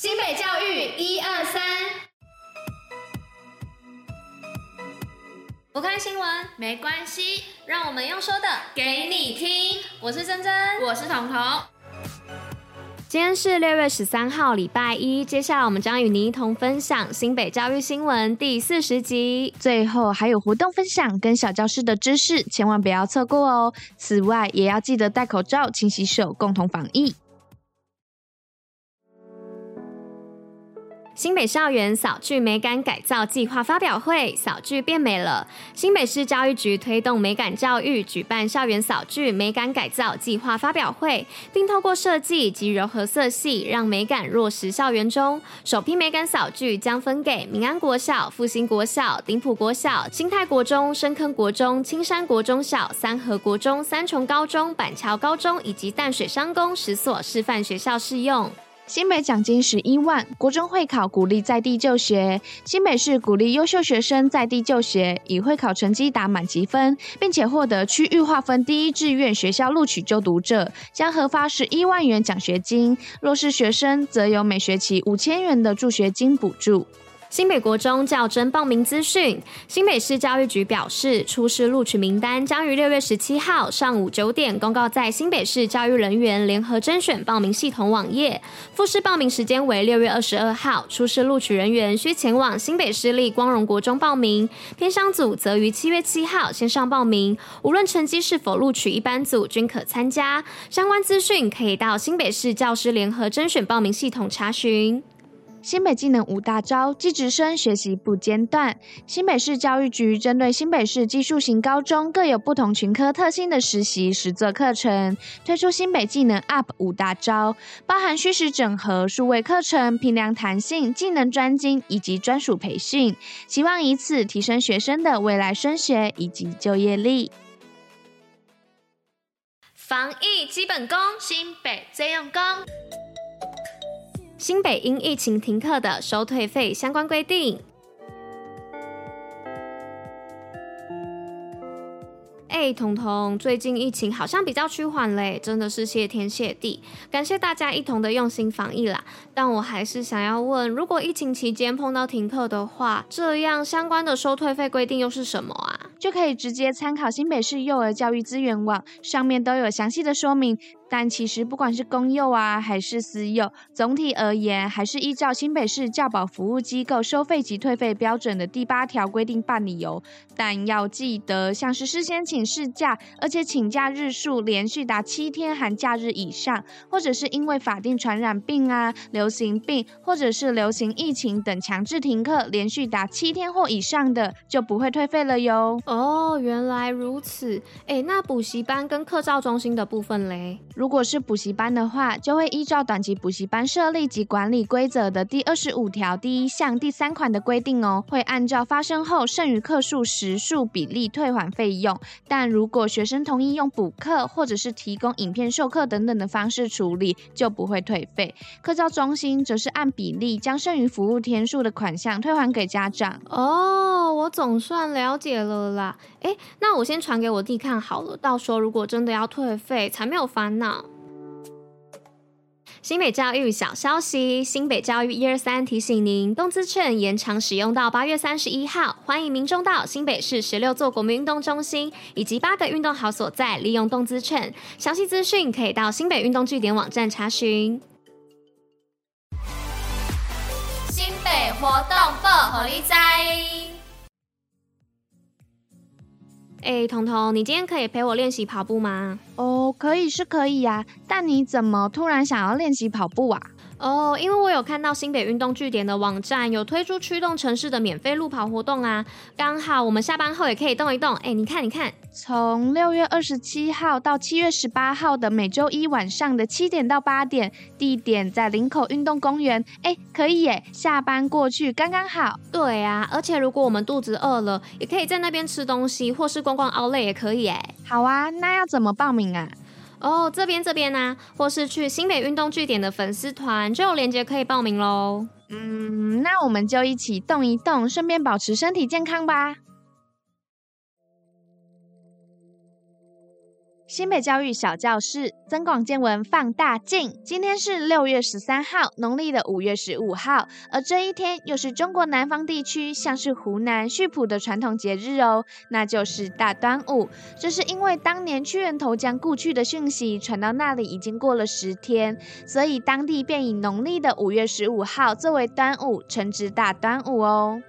新北教育一二三，不看新闻没关系，让我们用说的给你听。我是珍珍，我是彤彤。今天是六月十三号，礼拜一。接下来我们将与您一同分享新北教育新闻第四十集，最后还有活动分享跟小教室的知识，千万不要错过哦。此外，也要记得戴口罩、勤洗手，共同防疫。新北校园扫具美感改造计划发表会，扫具变美了。新北市教育局推动美感教育，举办校园扫具美感改造计划发表会，并透过设计及柔和色系，让美感落实校园中。首批美感扫具将分给民安国小、复兴国小、顶埔国小、新泰国中、深坑国中、青山国中小、三和国中、三重高中、板桥高中以及淡水商工十所示范学校适用。新北奖金十一万，国中会考鼓励在地就学。新北市鼓励优秀学生在地就学，以会考成绩打满积分，并且获得区域划分第一志愿学校录取就读者，将核发十一万元奖学金。弱势学生则有每学期五千元的助学金补助。新北国中教甄报名资讯，新北市教育局表示，初试录取名单将于六月十七号上午九点公告在新北市教育人员联合甄选报名系统网页。复试报名时间为六月二十二号，初试录取人员需前往新北市立光荣国中报名，偏乡组则于七月七号线上报名。无论成绩是否录取一般组均可参加。相关资讯可以到新北市教师联合甄选报名系统查询。新北技能五大招，技职生学习不间断。新北市教育局针对新北市技术型高中各有不同群科特性的实习实作课程，推出新北技能 Up 五大招，包含虚实整合、数位课程、评量弹性、技能专精以及专属培训，希望以此提升学生的未来升学以及就业力。防疫基本功，新北最用功。新北因疫情停课的收退费相关规定。哎，彤彤，最近疫情好像比较趋缓嘞，真的是谢天谢地，感谢大家一同的用心防疫啦。但我还是想要问，如果疫情期间碰到停课的话，这样相关的收退费规定又是什么啊？就可以直接参考新北市幼儿教育资源网，上面都有详细的说明。但其实不管是公幼啊，还是私幼，总体而言，还是依照新北市教保服务机构收费及退费标准的第八条规定办理哦。但要记得，像是事先请事假，而且请假日数连续达七天含假日以上，或者是因为法定传染病啊、流行病，或者是流行疫情等强制停课连续达七天或以上的，就不会退费了哟。哦，原来如此。诶，那补习班跟课照中心的部分嘞？如果是补习班的话，就会依照短期补习班设立及管理规则的第二十五条第一项第三款的规定哦，会按照发生后剩余课数时数比例退还费用。但如果学生同意用补课或者是提供影片授课等等的方式处理，就不会退费。课照中心则是按比例将剩余服务天数的款项退还给家长。哦，我总算了解了啦。诶，那我先传给我弟看好了，到时候如果真的要退费，才没有烦恼。新北教育小消息，新北教育一二三提醒您，动资券延长使用到八月三十一号，欢迎民众到新北市十六座国民运动中心以及八个运动好所在利用动资券。详细资讯可以到新北运动据点网站查询。新北活动报虎哩知。哎，彤彤，你今天可以陪我练习跑步吗？哦，可以是可以呀，但你怎么突然想要练习跑步啊？哦，因为我有看到新北运动据点的网站有推出驱动城市的免费路跑活动啊，刚好我们下班后也可以动一动。哎，你看，你看，从六月二十七号到七月十八号的每周一晚上的七点到八点，地点在林口运动公园。哎，可以耶，下班过去刚刚好。对啊，而且如果我们肚子饿了，也可以在那边吃东西，或是逛逛 Outlet 也可以哎。好啊，那要怎么报名啊？哦，这边这边呢、或是去新北运动据点的粉丝团就有链接可以报名喽。嗯，那我们就一起动一动，顺便保持身体健康吧。新北教育小教室增广见闻放大镜。今天是六月十三号，农历的五月十五号，而这一天又是中国南方地区，像是湖南、溆浦的传统节日哦，那就是大端午。这是因为当年屈原投江故去的讯息传到那里已经过了十天，所以当地便以农历的五月十五号作为端午，称之大端午哦。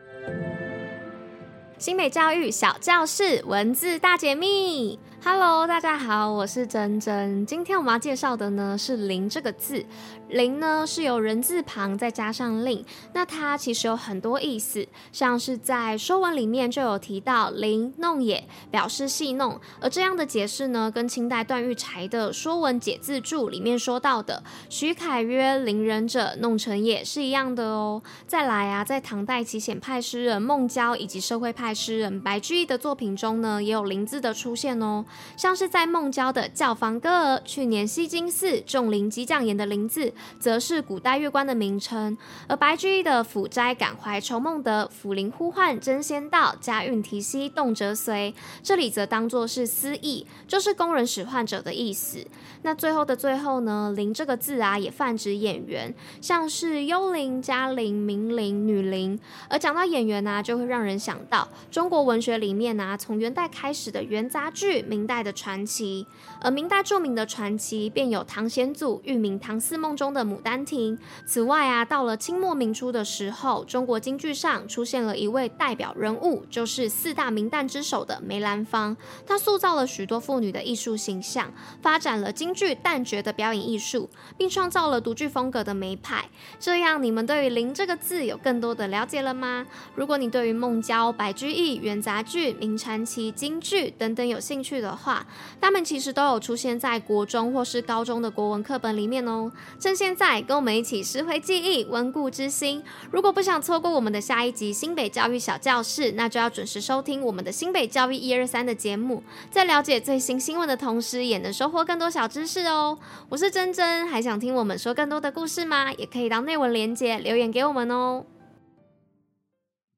新北教育小教室文字大解密。Hello，大家好，我是珍珍。今天我们要介绍的呢是“临”这个字。“临”呢是由人字旁再加上“令”，那它其实有很多意思，像是在《说文》里面就有提到“临弄也”，表示戏弄。而这样的解释呢，跟清代段玉裁的《说文解字注》里面说到的“徐凯曰：‘临人者，弄臣也’是一样的哦。再来啊，在唐代奇显派诗人孟郊以及社会派诗人白居易的作品中呢，也有“临”字的出现哦。像是在孟郊的《教坊歌儿》，去年西京寺种林击讲言的“林”字，则是古代乐官的名称；而白居易的《府斋感怀愁孟德》，抚灵呼唤真仙道，家韵啼兮动辄随，这里则当作是思意，就是工人使唤者的意思。那最后的最后呢，“灵”这个字啊，也泛指演员，像是幽灵、嘉龄、名伶、女伶。而讲到演员呢、就会让人想到中国文学里面呢、从元代开始的元杂剧，明明代的传奇。而明代著名的传奇便有唐显祖玉名《唐四梦》中的《牡丹亭》。此外啊，到了清末明初的时候，中国京剧上出现了一位代表人物，就是四大名旦之首的梅兰芳。他塑造了许多妇女的艺术形象，发展了京剧旦角的表演艺术，并创造了独具风格的梅派。这样，你们对于“林”这个字有更多的了解了吗？如果你对于孟郊、白居易、元杂剧、明传奇、京剧等等有兴趣的的话，他们其实都有出现在国中或是高中的国文课本里面哦。趁现在，跟我们一起拾回记忆，温故知新。如果不想错过我们的下一集新北教育小教室，那就要准时收听我们的新北教育一二三的节目，在了解最新新闻的同时，也能收获更多小知识。哦，我是珍珍，还想听我们说更多的故事吗？也可以到内文连接留言给我们哦。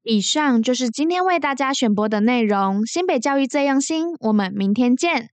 以上就是今天为大家选播的内容，新北教育最用心，我们明天见。